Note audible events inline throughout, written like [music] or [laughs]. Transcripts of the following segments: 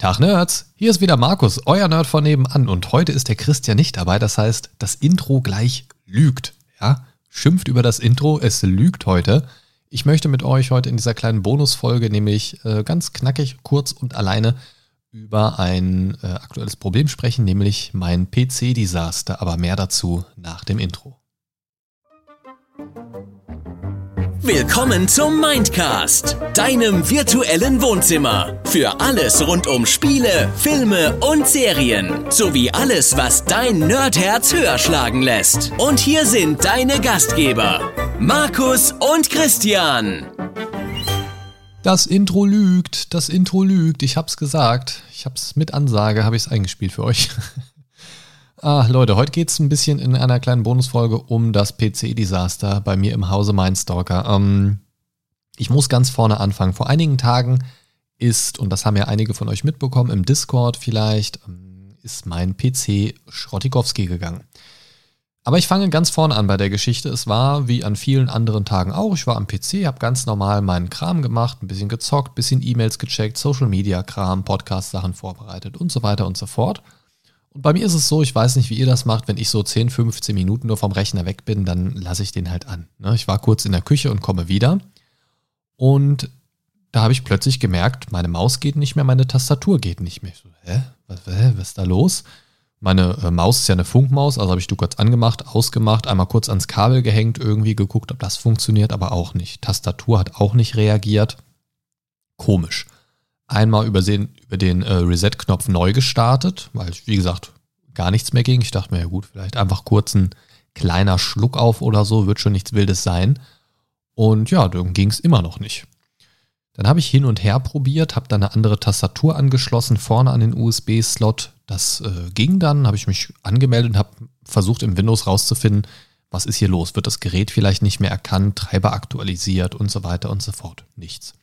Tag Nerds, hier ist wieder Markus, euer Nerd von nebenan und heute ist der Christian nicht dabei, das heißt, das Intro gleich lügt, ja? Schimpft über das Intro, es lügt heute. Ich möchte mit euch heute in dieser kleinen Bonusfolge nämlich äh, ganz knackig, kurz und alleine über ein äh, aktuelles Problem sprechen, nämlich mein PC-Desaster, aber mehr dazu nach dem Intro. Willkommen zum Mindcast, deinem virtuellen Wohnzimmer. Für alles rund um Spiele, Filme und Serien. Sowie alles, was dein Nerdherz höher schlagen lässt. Und hier sind deine Gastgeber, Markus und Christian. Das Intro lügt, das Intro lügt, ich hab's gesagt. Ich hab's mit Ansage, habe ich's eingespielt für euch. [laughs] Ah, Leute, heute geht es ein bisschen in einer kleinen Bonusfolge um das PC-Desaster bei mir im Hause Mindstalker. Ähm, ich muss ganz vorne anfangen. Vor einigen Tagen ist, und das haben ja einige von euch mitbekommen, im Discord vielleicht, ähm, ist mein PC Schrottikowski gegangen. Aber ich fange ganz vorne an bei der Geschichte. Es war wie an vielen anderen Tagen auch. Ich war am PC, habe ganz normal meinen Kram gemacht, ein bisschen gezockt, ein bisschen E-Mails gecheckt, Social Media Kram, Podcast-Sachen vorbereitet und so weiter und so fort. Und bei mir ist es so, ich weiß nicht, wie ihr das macht, wenn ich so 10, 15 Minuten nur vom Rechner weg bin, dann lasse ich den halt an. Ne? Ich war kurz in der Küche und komme wieder. Und da habe ich plötzlich gemerkt, meine Maus geht nicht mehr, meine Tastatur geht nicht mehr. Ich so, hä? Was, hä? Was ist da los? Meine äh, Maus ist ja eine Funkmaus, also habe ich du kurz angemacht, ausgemacht, einmal kurz ans Kabel gehängt, irgendwie geguckt, ob das funktioniert, aber auch nicht. Tastatur hat auch nicht reagiert. Komisch einmal übersehen, über den äh, Reset-Knopf neu gestartet, weil, wie gesagt, gar nichts mehr ging. Ich dachte mir, ja gut, vielleicht einfach kurz ein kleiner Schluck auf oder so, wird schon nichts Wildes sein. Und ja, dann ging es immer noch nicht. Dann habe ich hin und her probiert, habe dann eine andere Tastatur angeschlossen, vorne an den USB-Slot. Das äh, ging dann, habe ich mich angemeldet und habe versucht im Windows rauszufinden, was ist hier los? Wird das Gerät vielleicht nicht mehr erkannt, Treiber aktualisiert und so weiter und so fort? Nichts.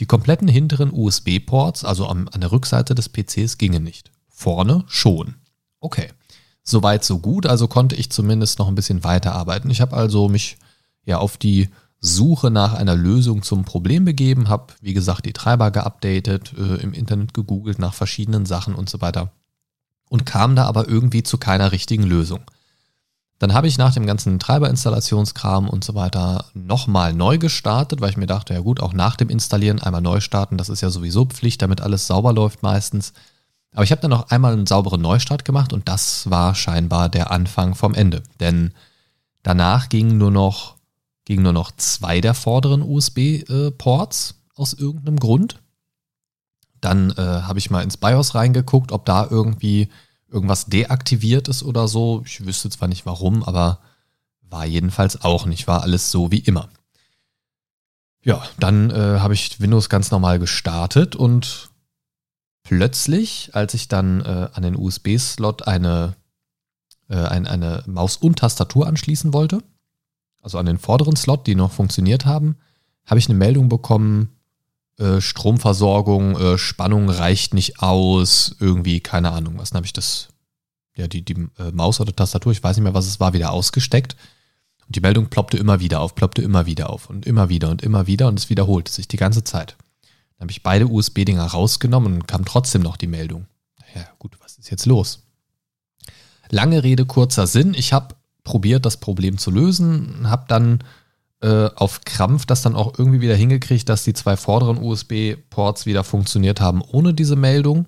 Die kompletten hinteren USB-Ports, also an, an der Rückseite des PCs, gingen nicht. Vorne schon. Okay. Soweit, so gut. Also konnte ich zumindest noch ein bisschen weiterarbeiten. Ich habe also mich ja auf die Suche nach einer Lösung zum Problem begeben, habe, wie gesagt, die Treiber geupdatet, äh, im Internet gegoogelt nach verschiedenen Sachen und so weiter und kam da aber irgendwie zu keiner richtigen Lösung. Dann habe ich nach dem ganzen Treiberinstallationskram und so weiter nochmal neu gestartet, weil ich mir dachte, ja gut, auch nach dem Installieren einmal neu starten, das ist ja sowieso Pflicht, damit alles sauber läuft meistens. Aber ich habe dann noch einmal einen sauberen Neustart gemacht und das war scheinbar der Anfang vom Ende. Denn danach gingen nur noch, gingen nur noch zwei der vorderen USB-Ports aus irgendeinem Grund. Dann äh, habe ich mal ins BIOS reingeguckt, ob da irgendwie irgendwas deaktiviert ist oder so. Ich wüsste zwar nicht warum, aber war jedenfalls auch nicht. War alles so wie immer. Ja, dann äh, habe ich Windows ganz normal gestartet und plötzlich, als ich dann äh, an den USB-Slot eine, äh, ein, eine Maus und Tastatur anschließen wollte, also an den vorderen Slot, die noch funktioniert haben, habe ich eine Meldung bekommen, äh, Stromversorgung, äh, Spannung reicht nicht aus, irgendwie, keine Ahnung, was, dann habe ich das, ja, die, die äh, Maus oder Tastatur, ich weiß nicht mehr, was es war, wieder ausgesteckt. Und die Meldung ploppte immer wieder auf, ploppte immer wieder auf und immer wieder und immer wieder und es wiederholte sich die ganze Zeit. Dann habe ich beide USB-Dinger rausgenommen und kam trotzdem noch die Meldung. Ja, gut, was ist jetzt los? Lange Rede, kurzer Sinn. Ich habe probiert, das Problem zu lösen, habe dann äh, auf Krampf das dann auch irgendwie wieder hingekriegt, dass die zwei vorderen USB-Ports wieder funktioniert haben ohne diese Meldung.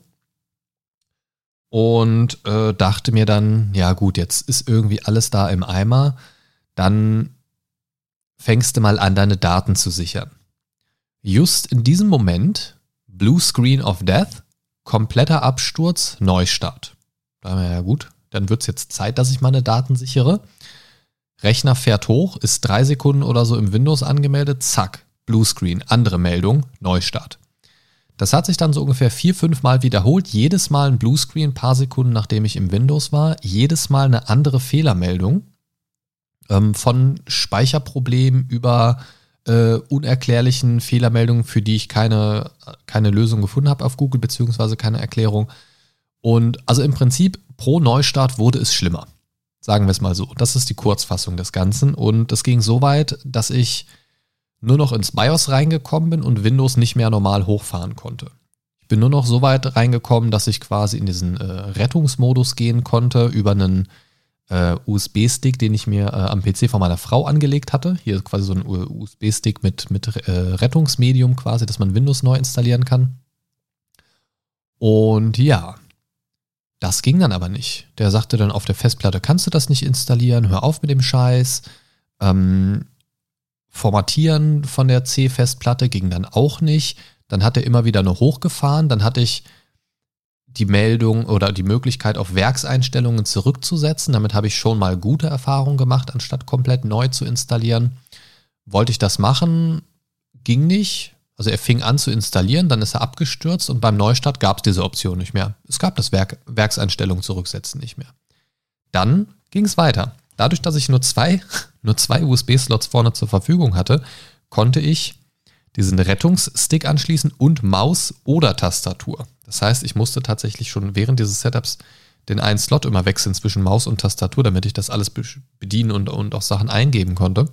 Und äh, dachte mir dann, ja gut, jetzt ist irgendwie alles da im Eimer. Dann fängst du mal an, deine Daten zu sichern. Just in diesem Moment, Blue Screen of Death, kompletter Absturz, Neustart. Da haben wir ja gut, dann wird es jetzt Zeit, dass ich meine Daten sichere. Rechner fährt hoch, ist drei Sekunden oder so im Windows angemeldet, zack, Bluescreen, andere Meldung, Neustart. Das hat sich dann so ungefähr vier, fünf Mal wiederholt. Jedes Mal ein Bluescreen, paar Sekunden nachdem ich im Windows war. Jedes Mal eine andere Fehlermeldung. Ähm, von Speicherproblemen über äh, unerklärlichen Fehlermeldungen, für die ich keine, keine Lösung gefunden habe auf Google, beziehungsweise keine Erklärung. Und also im Prinzip pro Neustart wurde es schlimmer. Sagen wir es mal so. Das ist die Kurzfassung des Ganzen. Und es ging so weit, dass ich nur noch ins BIOS reingekommen bin und Windows nicht mehr normal hochfahren konnte. Ich bin nur noch so weit reingekommen, dass ich quasi in diesen äh, Rettungsmodus gehen konnte über einen äh, USB-Stick, den ich mir äh, am PC von meiner Frau angelegt hatte. Hier quasi so ein USB-Stick mit, mit äh, Rettungsmedium quasi, dass man Windows neu installieren kann. Und ja, das ging dann aber nicht. Der sagte dann auf der Festplatte, kannst du das nicht installieren, hör auf mit dem Scheiß. Ähm, Formatieren von der C-Festplatte ging dann auch nicht. Dann hat er immer wieder nur hochgefahren. Dann hatte ich die Meldung oder die Möglichkeit, auf Werkseinstellungen zurückzusetzen. Damit habe ich schon mal gute Erfahrungen gemacht, anstatt komplett neu zu installieren. Wollte ich das machen, ging nicht. Also er fing an zu installieren, dann ist er abgestürzt und beim Neustart gab es diese Option nicht mehr. Es gab das Werk, Werkseinstellung zurücksetzen nicht mehr. Dann ging es weiter. Dadurch, dass ich nur zwei, [laughs] nur zwei USB-Slots vorne zur Verfügung hatte, konnte ich diesen Rettungsstick anschließen und Maus oder Tastatur. Das heißt, ich musste tatsächlich schon während dieses Setups den einen Slot immer wechseln zwischen Maus und Tastatur, damit ich das alles bedienen und, und auch Sachen eingeben konnte.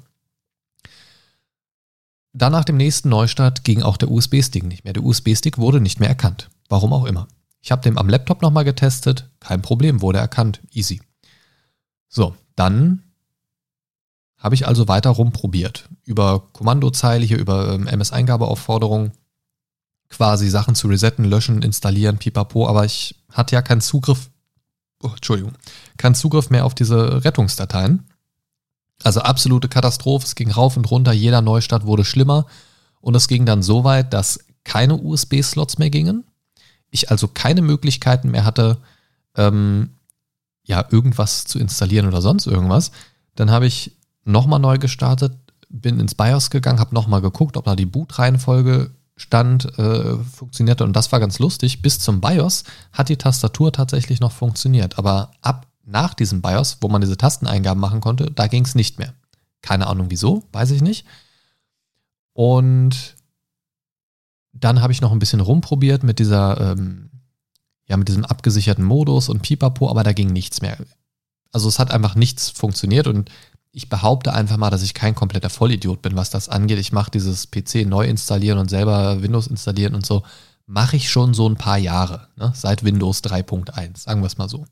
Dann nach dem nächsten Neustart ging auch der USB-Stick nicht mehr. Der USB-Stick wurde nicht mehr erkannt. Warum auch immer. Ich habe den am Laptop nochmal getestet. Kein Problem, wurde erkannt. Easy. So, dann habe ich also weiter rumprobiert. Über Kommandozeile hier, über ähm, MS-Eingabeaufforderung quasi Sachen zu resetten, löschen, installieren, pipapo, aber ich hatte ja keinen Zugriff, oh, Entschuldigung, keinen Zugriff mehr auf diese Rettungsdateien. Also absolute Katastrophe, es ging rauf und runter, jeder Neustart wurde schlimmer und es ging dann so weit, dass keine USB-Slots mehr gingen. Ich also keine Möglichkeiten mehr hatte, ähm, ja, irgendwas zu installieren oder sonst irgendwas. Dann habe ich nochmal neu gestartet, bin ins BIOS gegangen, habe nochmal geguckt, ob da die Bootreihenfolge stand, äh, funktionierte und das war ganz lustig. Bis zum BIOS hat die Tastatur tatsächlich noch funktioniert, aber ab nach diesem BIOS, wo man diese Tasteneingaben machen konnte, da ging es nicht mehr. Keine Ahnung wieso, weiß ich nicht. Und dann habe ich noch ein bisschen rumprobiert mit dieser, ähm, ja, mit diesem abgesicherten Modus und Pipapo, aber da ging nichts mehr. Also es hat einfach nichts funktioniert und ich behaupte einfach mal, dass ich kein kompletter Vollidiot bin, was das angeht. Ich mache dieses PC neu installieren und selber Windows installieren und so, mache ich schon so ein paar Jahre, ne? seit Windows 3.1, sagen wir es mal so.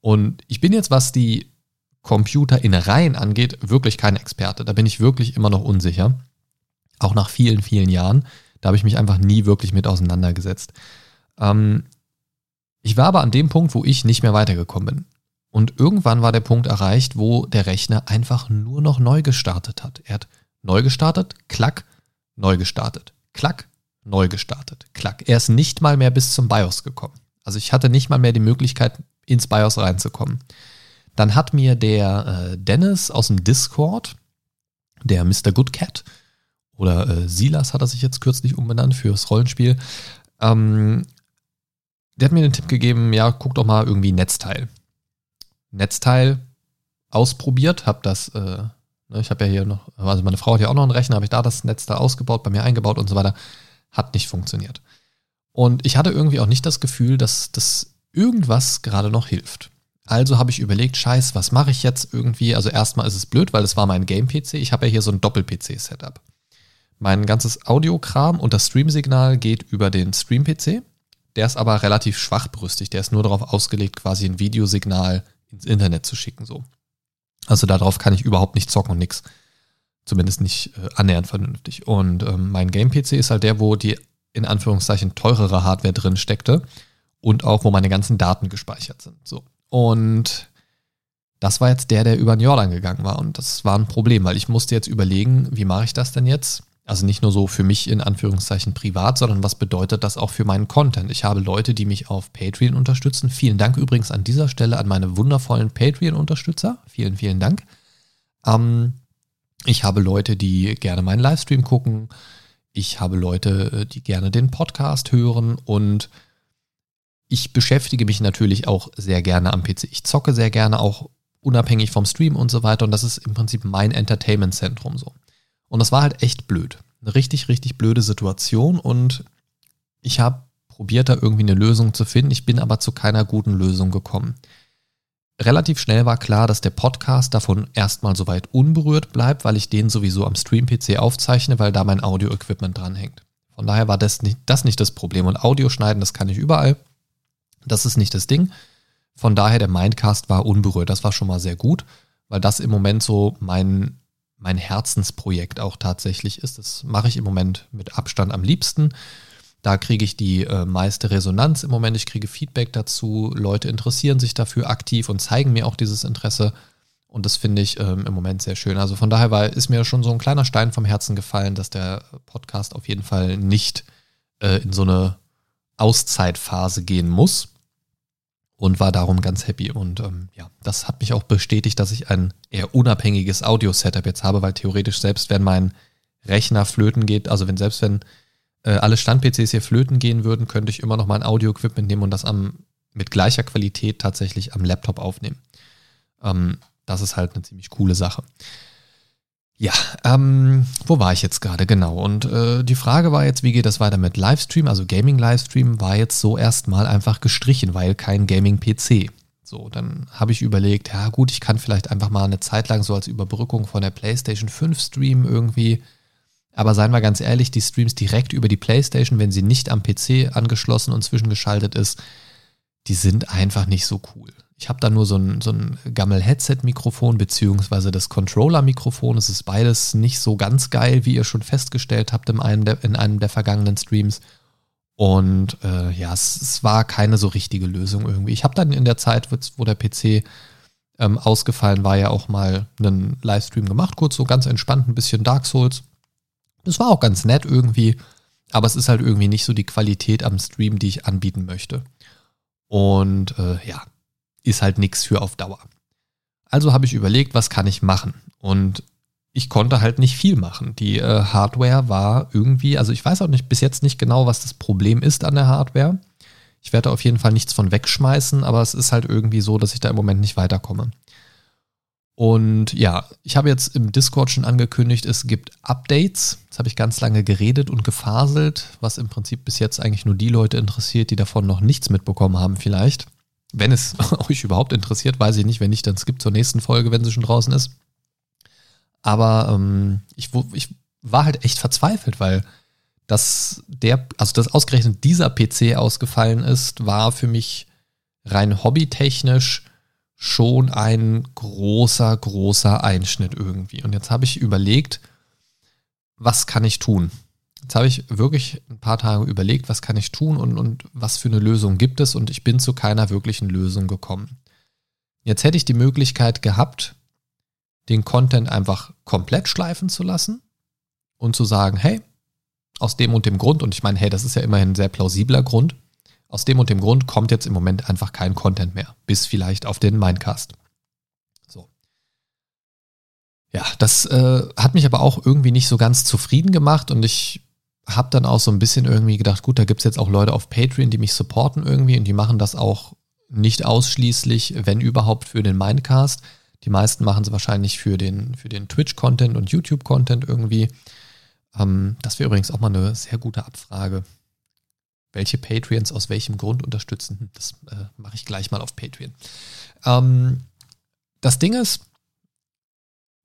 Und ich bin jetzt, was die Computerinnereien angeht, wirklich kein Experte. Da bin ich wirklich immer noch unsicher. Auch nach vielen, vielen Jahren. Da habe ich mich einfach nie wirklich mit auseinandergesetzt. Ähm, ich war aber an dem Punkt, wo ich nicht mehr weitergekommen bin. Und irgendwann war der Punkt erreicht, wo der Rechner einfach nur noch neu gestartet hat. Er hat neu gestartet, klack, neu gestartet, klack, neu gestartet, klack. Er ist nicht mal mehr bis zum BIOS gekommen. Also ich hatte nicht mal mehr die Möglichkeit, ins BIOS reinzukommen. Dann hat mir der äh, Dennis aus dem Discord, der Mr. Good Cat, oder äh, Silas hat er sich jetzt kürzlich umbenannt fürs Rollenspiel, ähm, der hat mir den Tipp gegeben, ja, guck doch mal irgendwie Netzteil. Netzteil ausprobiert, habe das, äh, ne, ich habe ja hier noch, also meine Frau hat ja auch noch einen Rechner, habe ich da das Netzteil ausgebaut, bei mir eingebaut und so weiter, hat nicht funktioniert. Und ich hatte irgendwie auch nicht das Gefühl, dass das irgendwas gerade noch hilft. Also habe ich überlegt, scheiß, was mache ich jetzt irgendwie? Also erstmal ist es blöd, weil es war mein Game-PC. Ich habe ja hier so ein Doppel-PC-Setup. Mein ganzes Audiokram und das Stream-Signal geht über den Stream-PC. Der ist aber relativ schwachbrüstig. Der ist nur darauf ausgelegt, quasi ein Videosignal ins Internet zu schicken. So. Also darauf kann ich überhaupt nicht zocken und nix. Zumindest nicht äh, annähernd vernünftig. Und ähm, mein Game-PC ist halt der, wo die in Anführungszeichen teurere Hardware drin steckte und auch wo meine ganzen Daten gespeichert sind. So. Und das war jetzt der, der über den Jordan gegangen war. Und das war ein Problem, weil ich musste jetzt überlegen, wie mache ich das denn jetzt? Also nicht nur so für mich in Anführungszeichen privat, sondern was bedeutet das auch für meinen Content? Ich habe Leute, die mich auf Patreon unterstützen. Vielen Dank übrigens an dieser Stelle an meine wundervollen Patreon-Unterstützer. Vielen, vielen Dank. Ähm, ich habe Leute, die gerne meinen Livestream gucken. Ich habe Leute, äh, die gerne den Podcast hören und ich beschäftige mich natürlich auch sehr gerne am PC. Ich zocke sehr gerne, auch unabhängig vom Stream und so weiter. Und das ist im Prinzip mein Entertainment-Zentrum so. Und das war halt echt blöd. Eine richtig, richtig blöde Situation und ich habe probiert, da irgendwie eine Lösung zu finden. Ich bin aber zu keiner guten Lösung gekommen. Relativ schnell war klar, dass der Podcast davon erstmal soweit unberührt bleibt, weil ich den sowieso am Stream-PC aufzeichne, weil da mein Audio-Equipment dranhängt. Von daher war das nicht, das nicht das Problem. Und Audio schneiden, das kann ich überall. Das ist nicht das Ding. Von daher, der Mindcast war unberührt. Das war schon mal sehr gut, weil das im Moment so mein, mein Herzensprojekt auch tatsächlich ist. Das mache ich im Moment mit Abstand am liebsten. Da kriege ich die äh, meiste Resonanz im Moment. Ich kriege Feedback dazu. Leute interessieren sich dafür aktiv und zeigen mir auch dieses Interesse. Und das finde ich ähm, im Moment sehr schön. Also von daher war, ist mir schon so ein kleiner Stein vom Herzen gefallen, dass der Podcast auf jeden Fall nicht äh, in so eine Auszeitphase gehen muss. Und war darum ganz happy. Und ähm, ja, das hat mich auch bestätigt, dass ich ein eher unabhängiges Audio-Setup jetzt habe, weil theoretisch selbst wenn mein Rechner flöten geht, also wenn selbst wenn äh, alle Stand-PCs hier flöten gehen würden, könnte ich immer noch mein Audio-Equipment nehmen und das am, mit gleicher Qualität tatsächlich am Laptop aufnehmen. Ähm, das ist halt eine ziemlich coole Sache. Ja, ähm, wo war ich jetzt gerade? Genau. Und äh, die Frage war jetzt, wie geht das weiter mit Livestream? Also Gaming-Livestream war jetzt so erstmal einfach gestrichen, weil kein Gaming-PC. So, dann habe ich überlegt, ja gut, ich kann vielleicht einfach mal eine Zeit lang so als Überbrückung von der PlayStation 5 streamen irgendwie. Aber seien wir ganz ehrlich, die Streams direkt über die PlayStation, wenn sie nicht am PC angeschlossen und zwischengeschaltet ist, die sind einfach nicht so cool. Ich habe da nur so ein, so ein Gammel-Headset-Mikrofon beziehungsweise das Controller-Mikrofon. Es ist beides nicht so ganz geil, wie ihr schon festgestellt habt in einem der, in einem der vergangenen Streams. Und äh, ja, es, es, war keine so richtige Lösung irgendwie. Ich habe dann in der Zeit, wo der PC ähm, ausgefallen war, ja auch mal einen Livestream gemacht, kurz so ganz entspannt ein bisschen Dark Souls. Das war auch ganz nett irgendwie, aber es ist halt irgendwie nicht so die Qualität am Stream, die ich anbieten möchte. Und äh, ja, ist halt nichts für auf Dauer. Also habe ich überlegt, was kann ich machen? Und ich konnte halt nicht viel machen. Die äh, Hardware war irgendwie, also ich weiß auch nicht bis jetzt nicht genau, was das Problem ist an der Hardware. Ich werde auf jeden Fall nichts von wegschmeißen, aber es ist halt irgendwie so, dass ich da im Moment nicht weiterkomme. Und ja, ich habe jetzt im Discord schon angekündigt, es gibt Updates. Jetzt habe ich ganz lange geredet und gefaselt, was im Prinzip bis jetzt eigentlich nur die Leute interessiert, die davon noch nichts mitbekommen haben vielleicht. Wenn es [laughs] euch überhaupt interessiert, weiß ich nicht. Wenn nicht, dann skippt zur nächsten Folge, wenn sie schon draußen ist. Aber ähm, ich, ich war halt echt verzweifelt, weil dass der, also dass ausgerechnet dieser PC ausgefallen ist, war für mich rein hobbytechnisch schon ein großer, großer Einschnitt irgendwie. Und jetzt habe ich überlegt, was kann ich tun? Jetzt habe ich wirklich ein paar Tage überlegt, was kann ich tun und, und was für eine Lösung gibt es und ich bin zu keiner wirklichen Lösung gekommen. Jetzt hätte ich die Möglichkeit gehabt, den Content einfach komplett schleifen zu lassen und zu sagen, hey, aus dem und dem Grund, und ich meine, hey, das ist ja immerhin ein sehr plausibler Grund, aus dem und dem Grund kommt jetzt im Moment einfach kein Content mehr, bis vielleicht auf den Mindcast. So. Ja, das äh, hat mich aber auch irgendwie nicht so ganz zufrieden gemacht und ich habe dann auch so ein bisschen irgendwie gedacht, gut, da gibt es jetzt auch Leute auf Patreon, die mich supporten irgendwie und die machen das auch nicht ausschließlich, wenn überhaupt, für den Mindcast. Die meisten machen es wahrscheinlich für den, für den Twitch-Content und YouTube-Content irgendwie. Ähm, das wäre übrigens auch mal eine sehr gute Abfrage. Welche Patreons aus welchem Grund unterstützen? Das äh, mache ich gleich mal auf Patreon. Ähm, das Ding ist,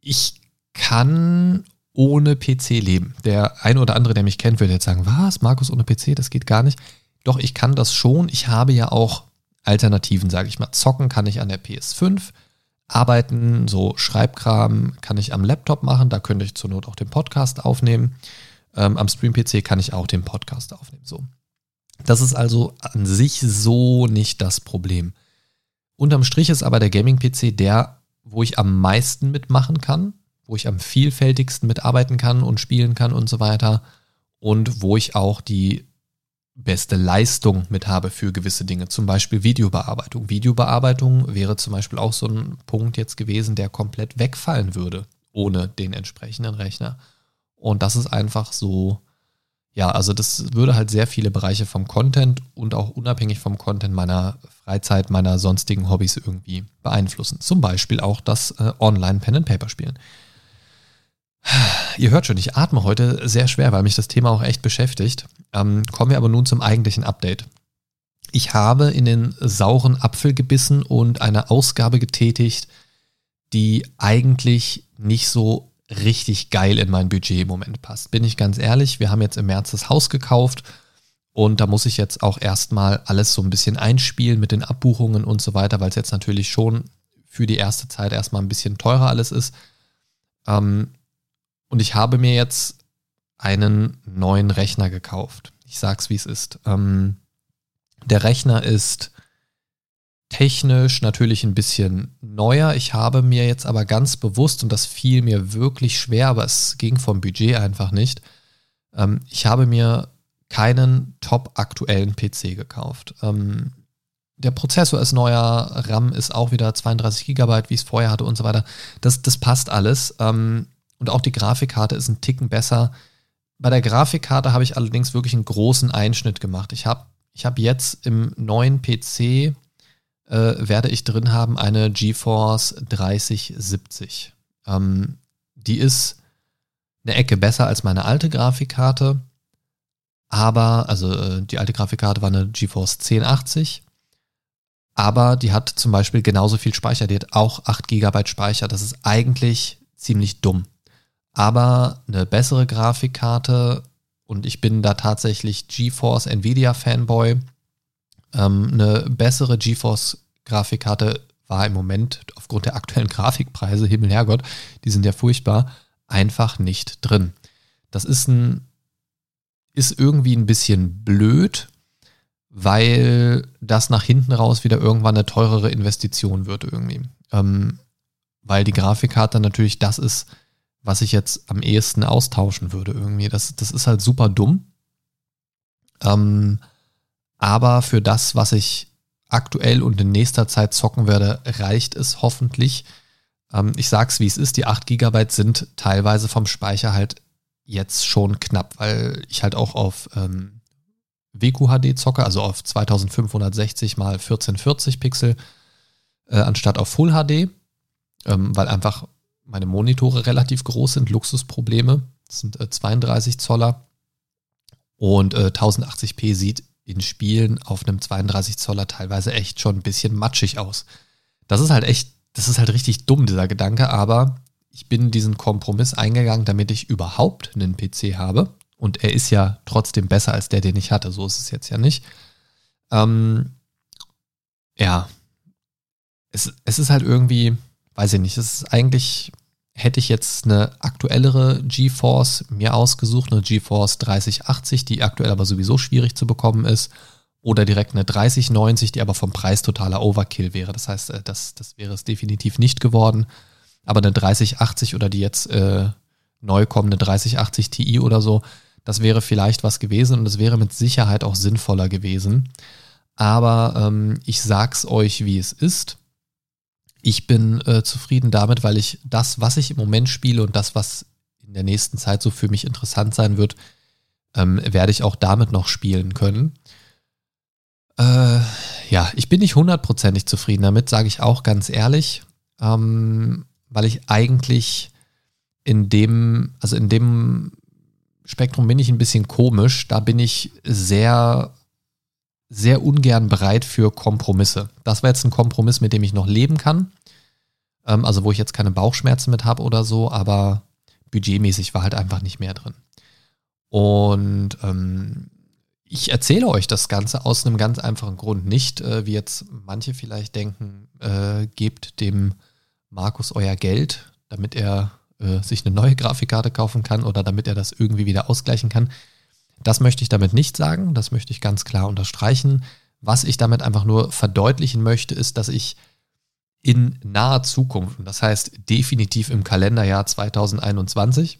ich kann ohne PC leben. Der eine oder andere, der mich kennt, wird jetzt sagen, was, Markus ohne PC, das geht gar nicht. Doch, ich kann das schon. Ich habe ja auch Alternativen, sage ich mal. Zocken kann ich an der PS5. Arbeiten, so Schreibkram kann ich am Laptop machen. Da könnte ich zur Not auch den Podcast aufnehmen. Ähm, am Stream-PC kann ich auch den Podcast aufnehmen. So. Das ist also an sich so nicht das Problem. Unterm Strich ist aber der Gaming-PC der, wo ich am meisten mitmachen kann, wo ich am vielfältigsten mitarbeiten kann und spielen kann und so weiter und wo ich auch die beste Leistung mit habe für gewisse Dinge, zum Beispiel Videobearbeitung. Videobearbeitung wäre zum Beispiel auch so ein Punkt jetzt gewesen, der komplett wegfallen würde ohne den entsprechenden Rechner. Und das ist einfach so, ja, also das würde halt sehr viele Bereiche vom Content und auch unabhängig vom Content meiner Freizeit, meiner sonstigen Hobbys irgendwie beeinflussen. Zum Beispiel auch das äh, Online-Pen-and-Paper-Spielen. Ihr hört schon, ich atme heute sehr schwer, weil mich das Thema auch echt beschäftigt. Ähm, kommen wir aber nun zum eigentlichen Update. Ich habe in den sauren Apfel gebissen und eine Ausgabe getätigt, die eigentlich nicht so richtig geil in mein Budget im Moment passt. Bin ich ganz ehrlich, wir haben jetzt im März das Haus gekauft und da muss ich jetzt auch erstmal alles so ein bisschen einspielen mit den Abbuchungen und so weiter, weil es jetzt natürlich schon für die erste Zeit erstmal ein bisschen teurer alles ist. Ähm, und ich habe mir jetzt einen neuen Rechner gekauft. Ich sag's wie es ist. Ähm, der Rechner ist technisch natürlich ein bisschen neuer. Ich habe mir jetzt aber ganz bewusst, und das fiel mir wirklich schwer, aber es ging vom Budget einfach nicht, ähm, ich habe mir keinen top aktuellen PC gekauft. Ähm, der Prozessor ist neuer, RAM ist auch wieder 32 GB, wie es vorher hatte und so weiter. Das, das passt alles. Ähm, und auch die Grafikkarte ist ein Ticken besser. Bei der Grafikkarte habe ich allerdings wirklich einen großen Einschnitt gemacht. Ich habe ich hab jetzt im neuen PC äh, werde ich drin haben eine GeForce 3070. Ähm, die ist eine Ecke besser als meine alte Grafikkarte. Aber, also äh, die alte Grafikkarte war eine GeForce 1080. Aber die hat zum Beispiel genauso viel Speicher. Die hat auch 8 GB Speicher. Das ist eigentlich ziemlich dumm. Aber eine bessere Grafikkarte und ich bin da tatsächlich GeForce Nvidia Fanboy ähm, eine bessere GeForce-Grafikkarte war im Moment aufgrund der aktuellen Grafikpreise, Himmel, Herrgott, die sind ja furchtbar, einfach nicht drin. Das ist ein, ist irgendwie ein bisschen blöd, weil das nach hinten raus wieder irgendwann eine teurere Investition wird irgendwie. Ähm, weil die Grafikkarte natürlich das ist, was ich jetzt am ehesten austauschen würde irgendwie. Das, das ist halt super dumm. Ähm, aber für das, was ich aktuell und in nächster Zeit zocken werde, reicht es hoffentlich. Ähm, ich sag's wie es ist, die 8 GB sind teilweise vom Speicher halt jetzt schon knapp, weil ich halt auch auf ähm, WQHD zocke, also auf 2560 mal 1440 Pixel, äh, anstatt auf Full HD, ähm, weil einfach meine Monitore relativ groß sind, Luxusprobleme. Das sind äh, 32 Zoller und äh, 1080p sieht in Spielen auf einem 32 Zoller teilweise echt schon ein bisschen matschig aus. Das ist halt echt, das ist halt richtig dumm, dieser Gedanke, aber ich bin diesen Kompromiss eingegangen, damit ich überhaupt einen PC habe. Und er ist ja trotzdem besser als der, den ich hatte. So ist es jetzt ja nicht. Ähm, ja. Es, es ist halt irgendwie, weiß ich nicht, es ist eigentlich, hätte ich jetzt eine aktuellere GeForce mir ausgesucht, eine GeForce 3080, die aktuell aber sowieso schwierig zu bekommen ist, oder direkt eine 3090, die aber vom Preis totaler Overkill wäre. Das heißt, äh, das, das wäre es definitiv nicht geworden. Aber eine 3080 oder die jetzt äh, neu kommende 3080 Ti oder so, das wäre vielleicht was gewesen und das wäre mit Sicherheit auch sinnvoller gewesen. Aber ähm, ich sag's euch, wie es ist ich bin äh, zufrieden damit, weil ich das, was ich im Moment spiele und das, was in der nächsten Zeit so für mich interessant sein wird, ähm, werde ich auch damit noch spielen können. Äh, ja, ich bin nicht hundertprozentig zufrieden damit, sage ich auch ganz ehrlich, ähm, weil ich eigentlich in dem, also in dem Spektrum bin ich ein bisschen komisch. Da bin ich sehr sehr ungern bereit für Kompromisse. Das war jetzt ein Kompromiss, mit dem ich noch leben kann. Ähm, also wo ich jetzt keine Bauchschmerzen mit habe oder so, aber budgetmäßig war halt einfach nicht mehr drin. Und ähm, ich erzähle euch das Ganze aus einem ganz einfachen Grund. Nicht, äh, wie jetzt manche vielleicht denken, äh, gebt dem Markus euer Geld, damit er äh, sich eine neue Grafikkarte kaufen kann oder damit er das irgendwie wieder ausgleichen kann. Das möchte ich damit nicht sagen, das möchte ich ganz klar unterstreichen. Was ich damit einfach nur verdeutlichen möchte, ist, dass ich in naher Zukunft, das heißt definitiv im Kalenderjahr 2021,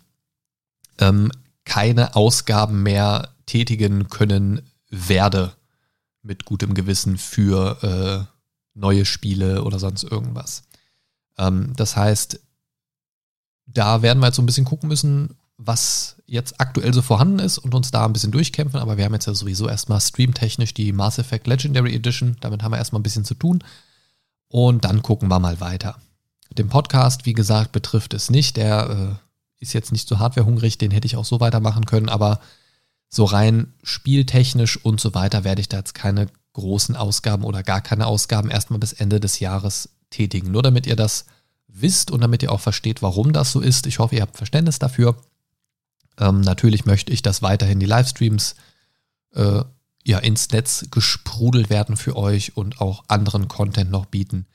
ähm, keine Ausgaben mehr tätigen können werde mit gutem Gewissen für äh, neue Spiele oder sonst irgendwas. Ähm, das heißt, da werden wir jetzt so ein bisschen gucken müssen, was jetzt aktuell so vorhanden ist und uns da ein bisschen durchkämpfen. Aber wir haben jetzt ja sowieso erstmal streamtechnisch die Mass Effect Legendary Edition. Damit haben wir erstmal ein bisschen zu tun. Und dann gucken wir mal weiter. Den Podcast, wie gesagt, betrifft es nicht. Der äh, ist jetzt nicht so hardwarehungrig, den hätte ich auch so weitermachen können. Aber so rein spieltechnisch und so weiter werde ich da jetzt keine großen Ausgaben oder gar keine Ausgaben erstmal bis Ende des Jahres tätigen. Nur damit ihr das wisst und damit ihr auch versteht, warum das so ist. Ich hoffe, ihr habt Verständnis dafür. Ähm, natürlich möchte ich, dass weiterhin die Livestreams äh, ja, ins Netz gesprudelt werden für euch und auch anderen Content noch bieten.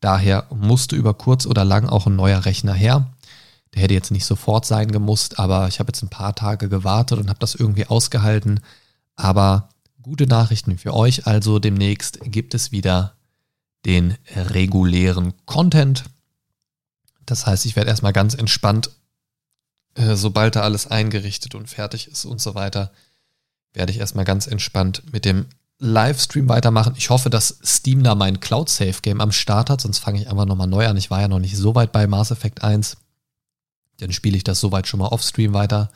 Daher musste über kurz oder lang auch ein neuer Rechner her. Der hätte jetzt nicht sofort sein gemusst, aber ich habe jetzt ein paar Tage gewartet und habe das irgendwie ausgehalten. Aber gute Nachrichten für euch. Also demnächst gibt es wieder den regulären Content. Das heißt, ich werde erstmal ganz entspannt, äh, sobald da alles eingerichtet und fertig ist und so weiter, werde ich erstmal ganz entspannt mit dem Livestream weitermachen. Ich hoffe, dass Steam da mein Cloud Save Game am Start hat, sonst fange ich einfach nochmal neu an. Ich war ja noch nicht so weit bei Mass Effect 1. Dann spiele ich das soweit schon mal off-Stream weiter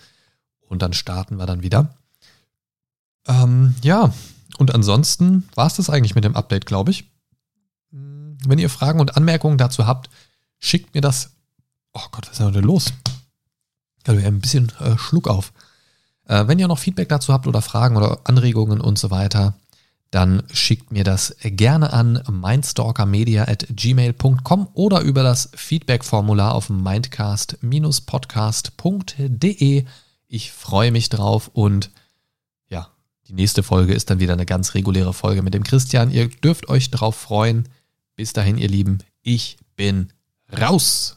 und dann starten wir dann wieder. Ähm, ja, und ansonsten war es das eigentlich mit dem Update, glaube ich. Wenn ihr Fragen und Anmerkungen dazu habt, schickt mir das. Oh Gott, was ist denn los? Habe ein bisschen äh, Schluck auf. Äh, wenn ihr noch Feedback dazu habt oder Fragen oder Anregungen und so weiter, dann schickt mir das gerne an mindstalkermedia.gmail.com oder über das Feedback-Formular auf mindcast-podcast.de. Ich freue mich drauf und ja, die nächste Folge ist dann wieder eine ganz reguläre Folge mit dem Christian. Ihr dürft euch drauf freuen. Bis dahin, ihr Lieben, ich bin raus.